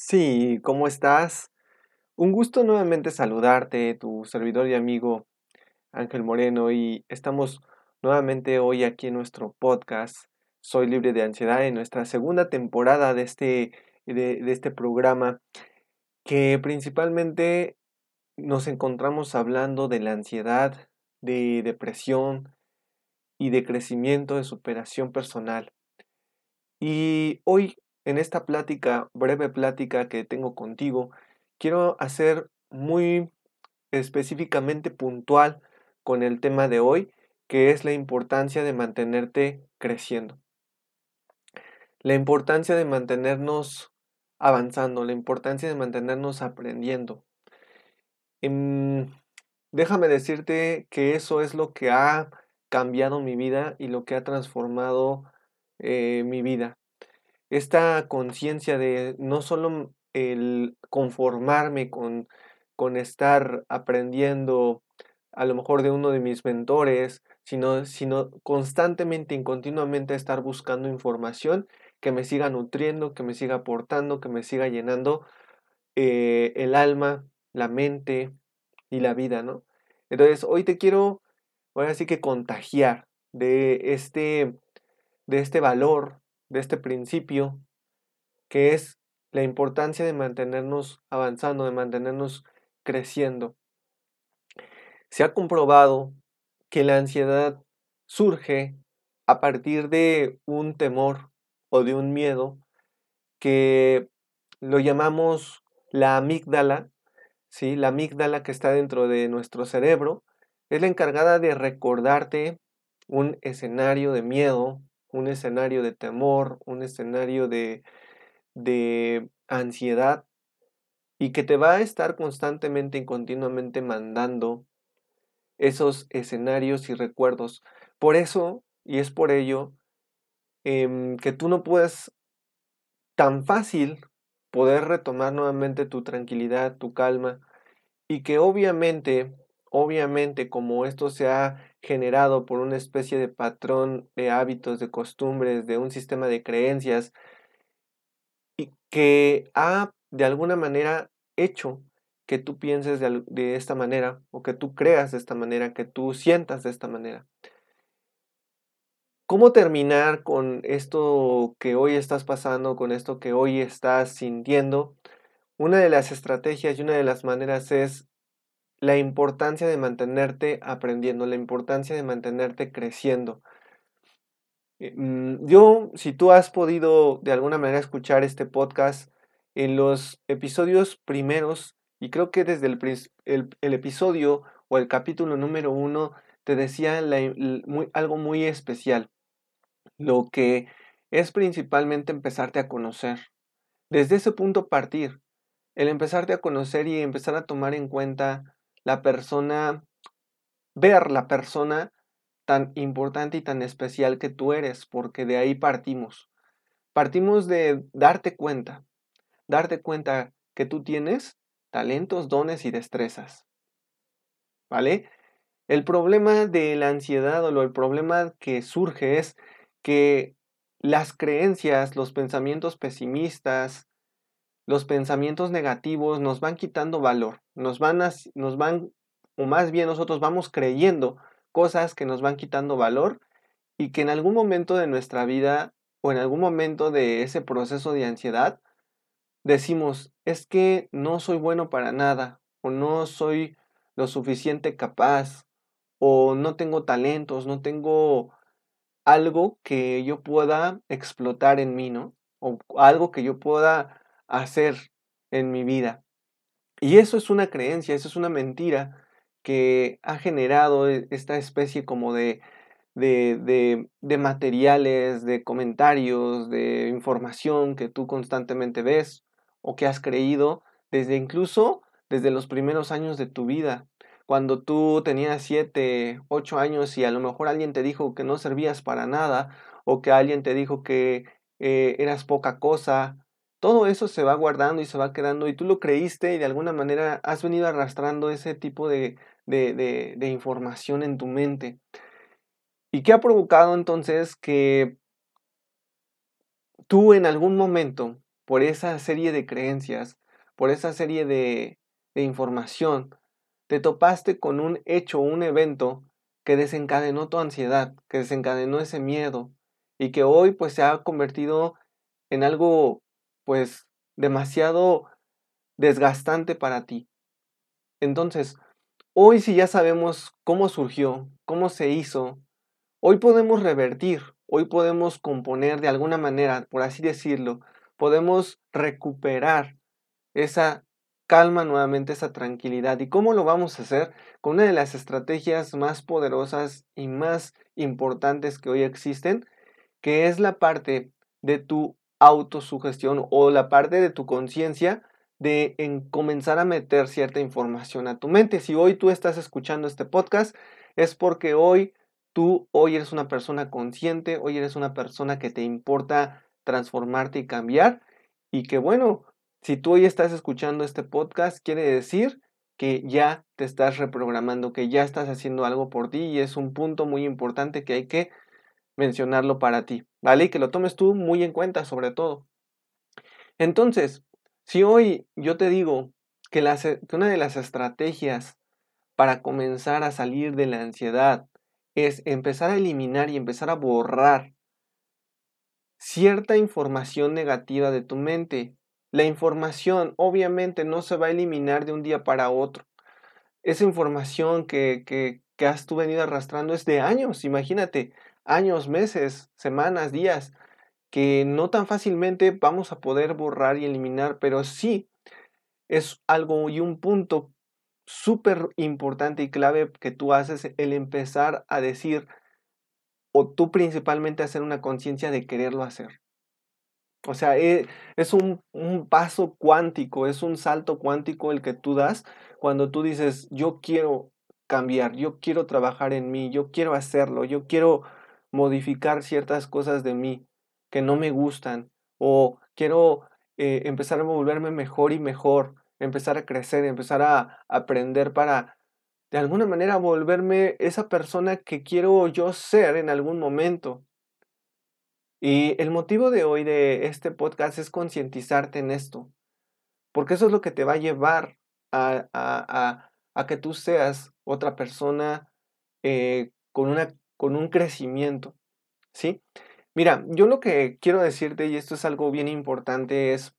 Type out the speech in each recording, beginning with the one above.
Sí, ¿cómo estás? Un gusto nuevamente saludarte, tu servidor y amigo Ángel Moreno, y estamos nuevamente hoy aquí en nuestro podcast Soy libre de ansiedad en nuestra segunda temporada de este, de, de este programa que principalmente nos encontramos hablando de la ansiedad, de depresión y de crecimiento, de superación personal. Y hoy en esta plática, breve plática que tengo contigo, quiero hacer muy específicamente puntual con el tema de hoy, que es la importancia de mantenerte creciendo. La importancia de mantenernos avanzando, la importancia de mantenernos aprendiendo. Em, déjame decirte que eso es lo que ha cambiado mi vida y lo que ha transformado eh, mi vida esta conciencia de no solo el conformarme con, con estar aprendiendo a lo mejor de uno de mis mentores, sino, sino constantemente y continuamente estar buscando información que me siga nutriendo, que me siga aportando, que me siga llenando eh, el alma, la mente y la vida, ¿no? Entonces, hoy te quiero, ahora sí que contagiar de este, de este valor, de este principio, que es la importancia de mantenernos avanzando, de mantenernos creciendo. Se ha comprobado que la ansiedad surge a partir de un temor o de un miedo que lo llamamos la amígdala, ¿sí? La amígdala que está dentro de nuestro cerebro es la encargada de recordarte un escenario de miedo, un escenario de temor, un escenario de, de ansiedad y que te va a estar constantemente y continuamente mandando esos escenarios y recuerdos. Por eso, y es por ello, em, que tú no puedes tan fácil poder retomar nuevamente tu tranquilidad, tu calma, y que obviamente, obviamente como esto se ha generado por una especie de patrón de hábitos, de costumbres, de un sistema de creencias, y que ha de alguna manera hecho que tú pienses de, esta manera o que tú creas de esta manera, que tú sientas de esta manera. ¿Cómo terminar con esto que hoy estás pasando, con esto que hoy estás sintiendo? Una de las estrategias y una de las maneras es la importancia de mantenerte aprendiendo, la importancia de mantenerte creciendo. Eh, mm, yo, si tú has podido de alguna manera escuchar este podcast en los episodios primeros, y creo que desde el, episodio o el capítulo número uno, te decía algo muy especial. Lo que es principalmente empezarte a conocer. Desde ese punto partir, el empezarte a conocer y empezar a tomar en cuenta la persona, ver la persona tan importante y tan especial que tú eres, porque de ahí partimos. Partimos de darte cuenta, darte cuenta que tú tienes talentos, dones y destrezas. ¿Vale? El problema de la ansiedad o el problema que surge es que las creencias, los pensamientos pesimistas, los pensamientos negativos nos van quitando valor, nos van, nos van, o más bien nosotros vamos creyendo cosas que nos van quitando valor y que en algún momento de nuestra vida o en algún momento de ese proceso de ansiedad decimos, es que no soy bueno para nada o no soy lo suficiente capaz o no tengo talentos, no tengo algo que yo pueda explotar en mí, ¿no? O algo que yo pueda hacer en mi vida. Y eso es una creencia, eso es una mentira que ha generado e, esta especie como de, de, de, materiales, de comentarios, de información que tú constantemente ves o que has creído desde incluso desde los primeros años de tu vida. Cuando tú tenías 7, 8 años y a lo mejor alguien te dijo que no servías para nada o que alguien te dijo que eh, eras poca cosa, todo eso se va guardando y se va quedando y tú lo creíste y de alguna manera has venido arrastrando ese tipo de, de, información en tu mente. ¿Y qué ha provocado entonces que tú en algún momento por esa serie de creencias, por esa serie de, de información, te topaste con un hecho, un evento que desencadenó tu ansiedad, que desencadenó ese miedo y que hoy pues se ha convertido en algo pues demasiado desgastante para ti. Entonces, hoy si ya sabemos cómo surgió, cómo se hizo, hoy podemos revertir, hoy podemos componer de alguna manera, por así decirlo, podemos recuperar esa calma nuevamente, esa tranquilidad. ¿Y cómo lo vamos a hacer? Con una de las estrategias más poderosas y más importantes que hoy existen, que es la parte de tu autosugestión o la parte de tu conciencia de en comenzar a meter cierta información a tu mente. Si hoy tú estás escuchando este podcast, es porque hoy tú hoy eres una persona consciente, hoy eres una persona que te importa transformarte y cambiar y que bueno, si tú hoy estás escuchando este podcast, quiere decir que ya te estás reprogramando, que ya estás haciendo algo por ti y es un punto muy importante que hay que mencionarlo para ti, ¿vale? Y que lo tomes tú muy en cuenta sobre todo. Entonces, si hoy yo te digo que, que una de las estrategias para comenzar a salir de la ansiedad es empezar a eliminar y empezar a borrar cierta información negativa de tu mente, la información obviamente no se va a eliminar de un día para otro. Esa información que, que has tú venido arrastrando es de años, imagínate, años, meses, semanas, días, que no tan fácilmente vamos a poder borrar y eliminar, pero sí es algo y un punto súper importante y clave que tú haces el empezar a decir, o tú principalmente hacer una conciencia de quererlo hacer. O sea, eh, es un, paso cuántico, es un salto cuántico el que tú das cuando tú dices, yo quiero cambiar, yo quiero trabajar en mí, yo quiero hacerlo, yo quiero modificar ciertas cosas de mí que no me gustan o quiero eh, empezar a volverme mejor y mejor, empezar a crecer, empezar a aprender para de alguna manera volverme esa persona que quiero yo ser en algún momento. Y el motivo de hoy de este podcast es concientizarte en esto, porque eso es lo que te va a llevar a, que tú seas otra persona eh, con, una, con un crecimiento, ¿sí? Mira, yo lo que quiero decirte, y esto es algo bien importante, es,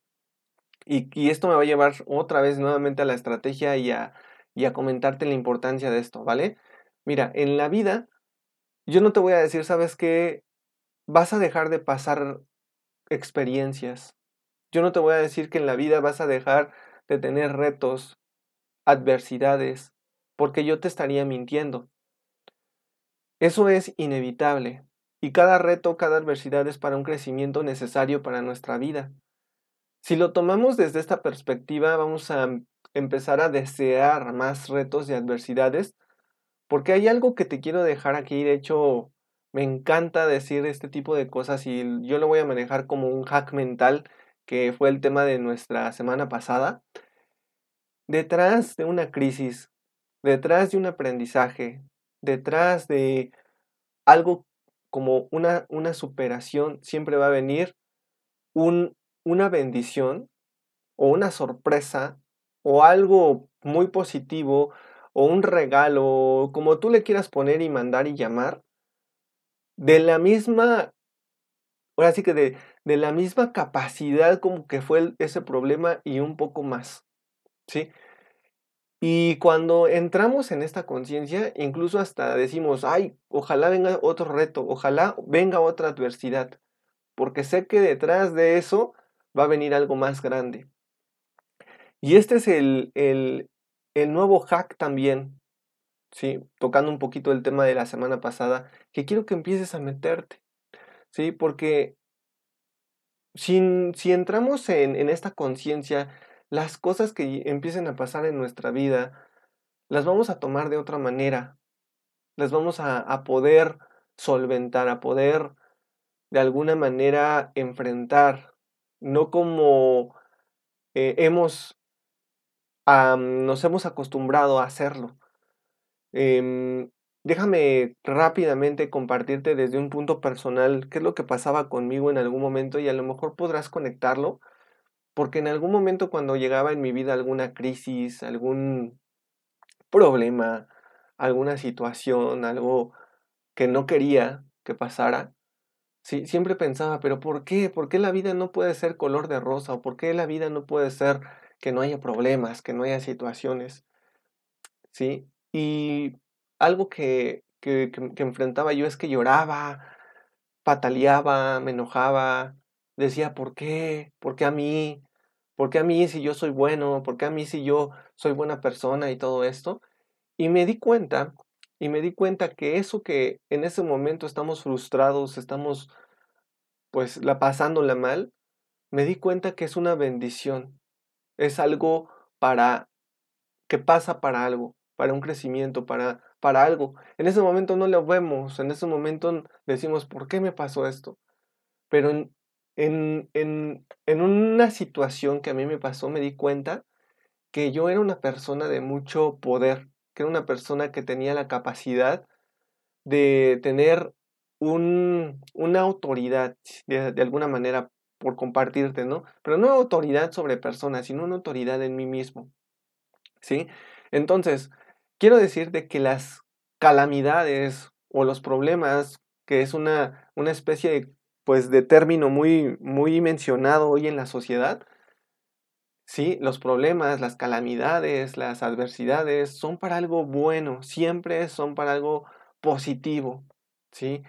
y, esto me va a llevar otra vez nuevamente a la estrategia y a, y a comentarte la importancia de esto, ¿vale? Mira, en la vida, yo no te voy a decir, ¿sabes qué? vas a dejar de pasar experiencias. Yo no te voy a decir que en la vida vas a dejar de tener retos, adversidades, porque yo te estaría mintiendo. Eso es inevitable, y cada reto, cada adversidad es para un crecimiento necesario para nuestra vida. Si lo tomamos desde esta perspectiva, vamos a empezar a desear más retos y adversidades, porque hay algo que te quiero dejar aquí, de hecho, me encanta decir este tipo de cosas y yo lo voy a manejar como un hack mental, que fue el tema de nuestra semana pasada. Detrás de una crisis, detrás de un aprendizaje, detrás de algo como una, una superación, siempre va a venir un, una bendición o una sorpresa o algo muy positivo o un regalo, como tú le quieras poner y mandar y llamar, de la misma, ahora sí que de, de la misma capacidad como que fue ese problema y un poco más, ¿sí? Y cuando entramos en esta conciencia, incluso hasta decimos, ay, ojalá venga otro reto, ojalá venga otra adversidad, porque sé que detrás de eso va a venir algo más grande. Y este es el, el, el nuevo hack también ¿sí? Tocando un poquito el tema de la semana pasada, que quiero que empieces a meterte, ¿sí? Porque si, si entramos en, en esta conciencia, las cosas que empiecen a pasar en nuestra vida, las vamos a tomar de otra manera, las vamos a, poder solventar, a poder de alguna manera enfrentar, no como eh, hemos, nos hemos acostumbrado a hacerlo, Em, déjame rápidamente compartirte desde un punto personal qué es lo que pasaba conmigo en algún momento y a lo mejor podrás conectarlo porque en algún momento cuando llegaba en mi vida alguna crisis, algún problema, alguna situación, algo que no quería que pasara, sí, siempre pensaba, pero ¿por qué? ¿Por qué la vida no puede ser color de rosa? ¿O por qué la vida no puede ser que no haya problemas, que no haya situaciones? ¿Sí? Y algo que, que, que enfrentaba yo es que lloraba, pataleaba, me enojaba, decía, ¿por qué? ¿Por qué a mí? ¿Por qué a mí si yo soy bueno? ¿Por qué a mí si yo soy buena persona y todo esto? Y me di cuenta, y me di cuenta que eso que en ese momento estamos frustrados, estamos pues la pasándola mal, me di cuenta que es una bendición. Es algo para que pasa para algo, para un crecimiento, para para algo. En ese momento no lo vemos, en ese momento decimos, ¿por qué me pasó esto? Pero en, en, en, en una situación que a mí me pasó, me di cuenta que yo era una persona de mucho poder, que era una persona que tenía la capacidad de tener un, una autoridad, de, alguna manera, por compartirte, ¿no? Pero no autoridad sobre personas, sino una autoridad en mí mismo, ¿sí? Entonces, quiero decirte que las calamidades o los problemas, que es una, una especie de, pues, de término muy, muy mencionado hoy en la sociedad, Sí, los problemas, las calamidades, las adversidades son para algo bueno, siempre son para algo positivo, ¿sí?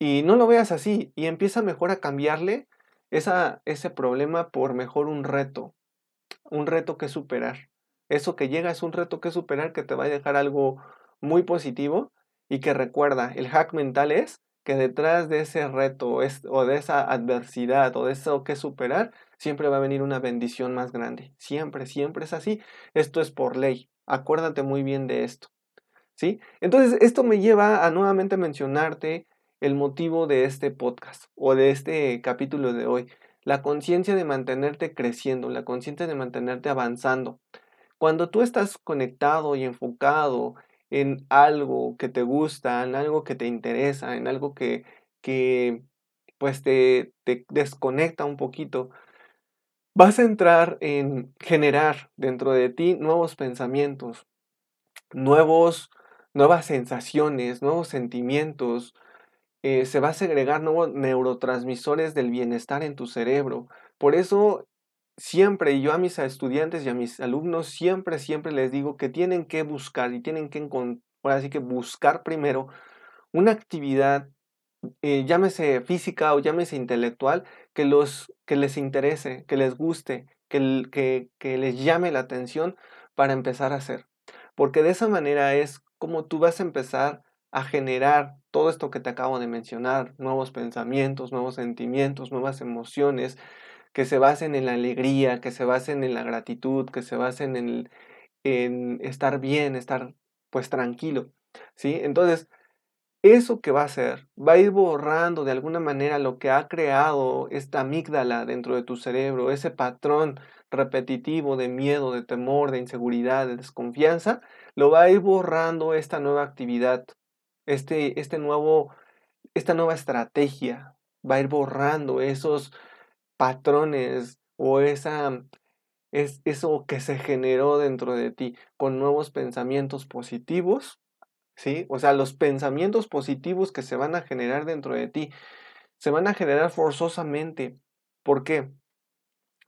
Y no lo veas así y empieza mejor a cambiarle esa, ese problema por mejor un reto, un reto que superar. Eso que llega es un reto que superar que te va a dejar algo muy positivo y que recuerda, el hack mental es que detrás de ese reto o de esa adversidad o de eso que superar, siempre va a venir una bendición más grande. Siempre, siempre es así. Esto es por ley. Acuérdate muy bien de esto. ¿Sí? Entonces, esto me lleva a nuevamente mencionarte el motivo de este podcast o de este capítulo de hoy. La conciencia de mantenerte creciendo, la conciencia de mantenerte avanzando. Cuando tú estás conectado y enfocado en algo que te gusta, en algo que te interesa, en algo que, que pues te, te desconecta un poquito, vas a entrar en generar dentro de ti nuevos pensamientos, nuevos, nuevas sensaciones, nuevos sentimientos. Eh, se va a segregar nuevos neurotransmisores del bienestar en tu cerebro. Por eso siempre, y yo a mis estudiantes y a mis alumnos siempre, siempre les digo que tienen que buscar y tienen que encontrar, así que buscar primero una actividad, eh, llámese física o llámese intelectual, que, los, que les interese, que les guste, que, que, que les llame la atención para empezar a hacer. Porque de esa manera es como tú vas a empezar a generar todo esto que te acabo de mencionar, nuevos pensamientos, nuevos sentimientos, nuevas emociones, que se basen en la alegría, que se basen en la gratitud, que se basen en, en estar bien, estar pues tranquilo, ¿sí? Entonces, eso que va a hacer va a ir borrando de alguna manera lo que ha creado esta amígdala dentro de tu cerebro, ese patrón repetitivo de miedo, de temor, de inseguridad, de desconfianza, lo va a ir borrando esta nueva actividad, este, este nuevo, esta nueva estrategia, va a ir borrando esos patrones o esa, es eso que se generó dentro de ti con nuevos pensamientos positivos, ¿sí? O sea, los pensamientos positivos que se van a generar dentro de ti se van a generar forzosamente. ¿Por qué?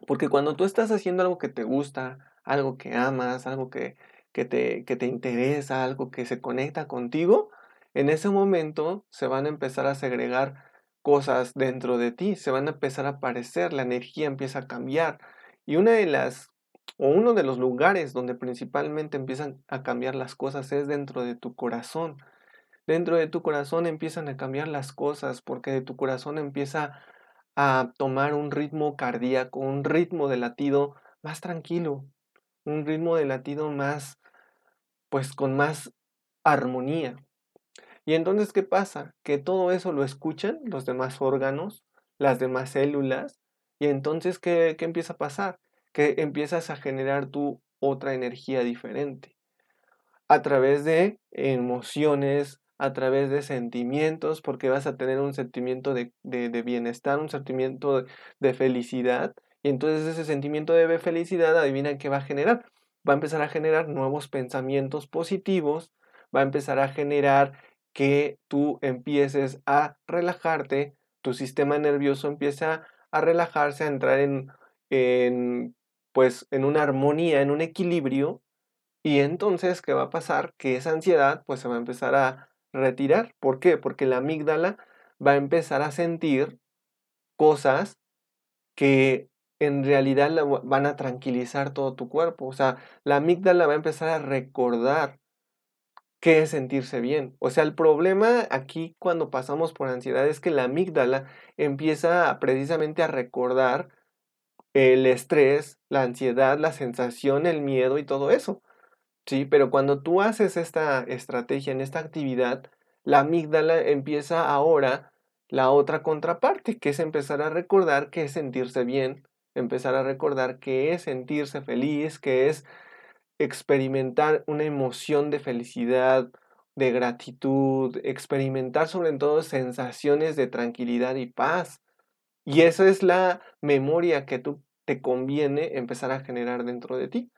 Porque cuando tú estás haciendo algo que te gusta, algo que amas, algo que, que, te, que te interesa, algo que se conecta contigo, en ese momento se van a empezar a segregar cosas dentro de ti, se van a empezar a aparecer, la energía empieza a cambiar. Y una de las, o uno de los lugares donde principalmente empiezan a cambiar las cosas es dentro de tu corazón. Dentro de tu corazón empiezan a cambiar las cosas porque de tu corazón empieza a tomar un ritmo cardíaco, un ritmo de latido más tranquilo, un ritmo de latido más, pues con más armonía. Y entonces, ¿qué pasa? Que todo eso lo escuchan los demás órganos, las demás células, y entonces, ¿qué, qué empieza a pasar? Que empiezas a generar tu otra energía diferente a través de emociones, a través de sentimientos, porque vas a tener un sentimiento de, de, de bienestar, un sentimiento de, de, felicidad, Y entonces ese sentimiento de felicidad, adivina qué va a generar. Va a empezar a generar nuevos pensamientos positivos, va a empezar a generar que tú empieces a relajarte, tu sistema nervioso empieza a relajarse, a entrar en, en pues en una armonía, en un equilibrio, y entonces, ¿qué va a pasar? Que esa ansiedad pues se va a empezar a retirar. ¿Por qué? Porque la amígdala va a empezar a sentir cosas que en realidad van a tranquilizar todo tu cuerpo. O sea, la amígdala va a empezar a recordar qué es sentirse bien. O sea, el problema aquí cuando pasamos por ansiedad es que la amígdala empieza precisamente a recordar el estrés, la ansiedad, la sensación, el miedo y todo eso. Sí, pero cuando tú haces esta estrategia en esta actividad, la amígdala empieza ahora la otra contraparte, que es empezar a recordar que es sentirse bien, empezar a recordar que es sentirse feliz, que es experimentar una emoción de felicidad, de gratitud, experimentar sobre todo sensaciones de tranquilidad y paz. Y esa es la memoria que tú te conviene empezar a generar dentro de ti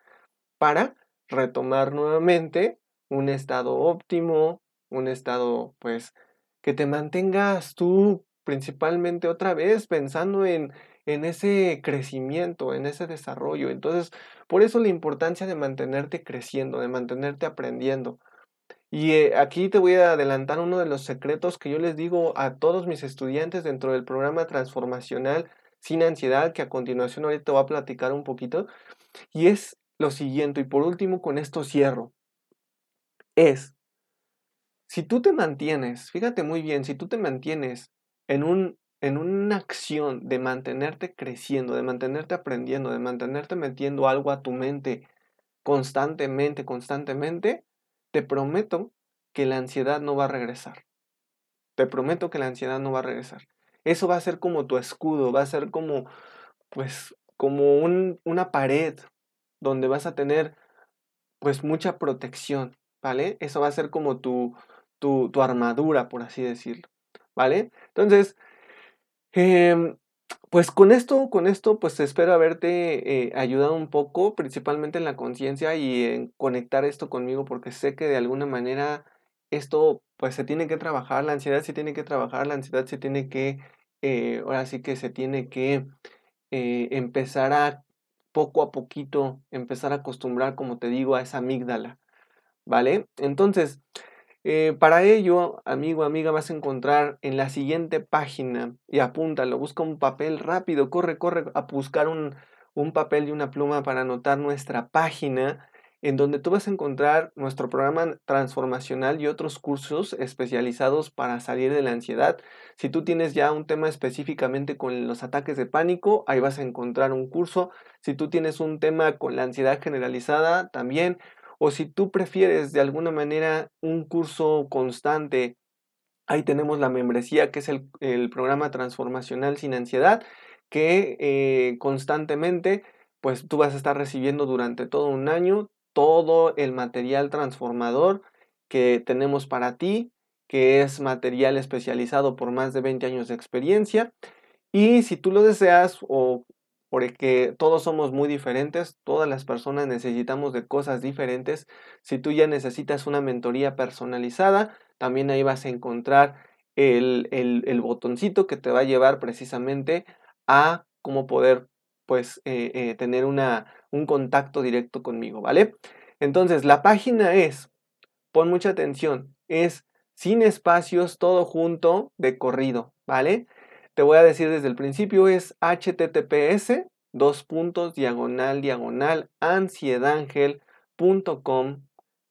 para retomar nuevamente un estado óptimo, un estado pues que te mantengas tú principalmente otra vez pensando en, en ese crecimiento, en ese desarrollo. Entonces, por eso la importancia de mantenerte creciendo, de mantenerte aprendiendo. Y eh, aquí te voy a adelantar uno de los secretos que yo les digo a todos mis estudiantes dentro del programa transformacional sin ansiedad, que a continuación ahorita voy a platicar un poquito. Y es lo siguiente, y por último con esto cierro, es, si tú te mantienes, fíjate muy bien, si tú te mantienes en, un, en una acción de mantenerte creciendo, de mantenerte aprendiendo, de mantenerte metiendo algo a tu mente constantemente, constantemente, te prometo que la ansiedad no va a regresar. Te prometo que la ansiedad no va a regresar. Eso va a ser como tu escudo, va a ser como, pues, como un, una pared donde vas a tener pues mucha protección, ¿vale? Eso va a ser como tu, tu, armadura, por así decirlo, ¿vale? Entonces, em, pues con esto, con esto, pues espero haberte eh, ayudado un poco, principalmente en la conciencia y en conectar esto conmigo, porque sé que de alguna manera esto, pues se tiene que trabajar, la ansiedad se tiene que trabajar, la ansiedad se tiene que, eh, ahora sí que se tiene que eh, empezar a poco a poquito empezar a acostumbrar, como te digo, a esa amígdala, ¿vale? Entonces, eh, para ello, amigo, amiga, vas a encontrar en la siguiente página, y apúntalo, busca un papel rápido, corre, corre a buscar un, un papel y una pluma para anotar nuestra página en donde tú vas a encontrar nuestro programa transformacional y otros cursos especializados para salir de la ansiedad. Si tú tienes ya un tema específicamente con los ataques de pánico, ahí vas a encontrar un curso. Si tú tienes un tema con la ansiedad generalizada, también. O si tú prefieres de alguna manera un curso constante, ahí tenemos la membresía que es el, programa transformacional sin ansiedad, que eh, constantemente pues tú vas a estar recibiendo durante todo un año todo el material transformador que tenemos para ti, que es material especializado por más de 20 años de experiencia. Y si tú lo deseas o porque todos somos muy diferentes, todas las personas necesitamos de cosas diferentes. Si tú ya necesitas una mentoría personalizada, también ahí vas a encontrar el, el, botoncito que te va a llevar precisamente a cómo poder pues eh, eh, tener una, un contacto directo conmigo, ¿vale? Entonces, la página es, pon mucha atención, es sin espacios, todo junto, de corrido, ¿vale? Te voy a decir desde el principio, es https, dos puntos, diagonal, diagonal, ansiedangel.com,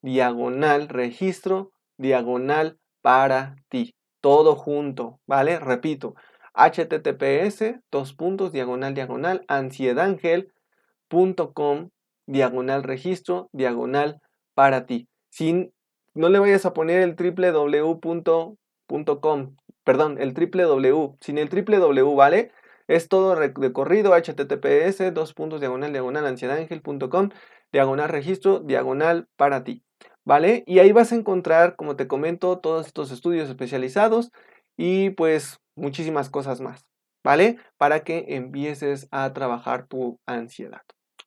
diagonal, registro, diagonal, para ti. Todo junto, ¿vale? Repito, https, dos puntos, diagonal, diagonal, ansiedangel.com, diagonal registro, diagonal para ti. Sin, no le vayas a poner el www.com, perdón, el www, sin el www, ¿vale? Es todo de corrido, https, dos puntos, diagonal, diagonal, ansiedangel.com, diagonal registro, diagonal para ti, ¿vale? Y ahí vas a encontrar, como te comento, todos estos estudios especializados y pues muchísimas cosas más, ¿vale? Para que empieces a trabajar tu ansiedad.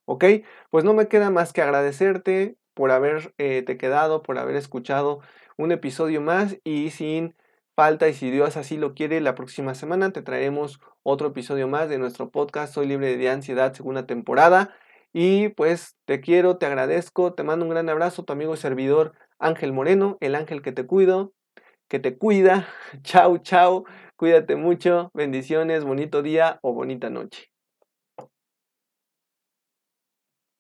¿Ok? Pues no me queda más que agradecerte por haberte eh, quedado, por haber escuchado un episodio más y sin falta y si Dios así lo quiere, la próxima semana te traeremos otro episodio más de nuestro podcast Soy libre de ansiedad, segunda temporada. Y pues te quiero, te agradezco, te mando un gran abrazo, tu amigo y servidor Ángel Moreno, el ángel que te cuido, que te cuida. Chao, chao, cuídate mucho, bendiciones, bonito día o bonita noche.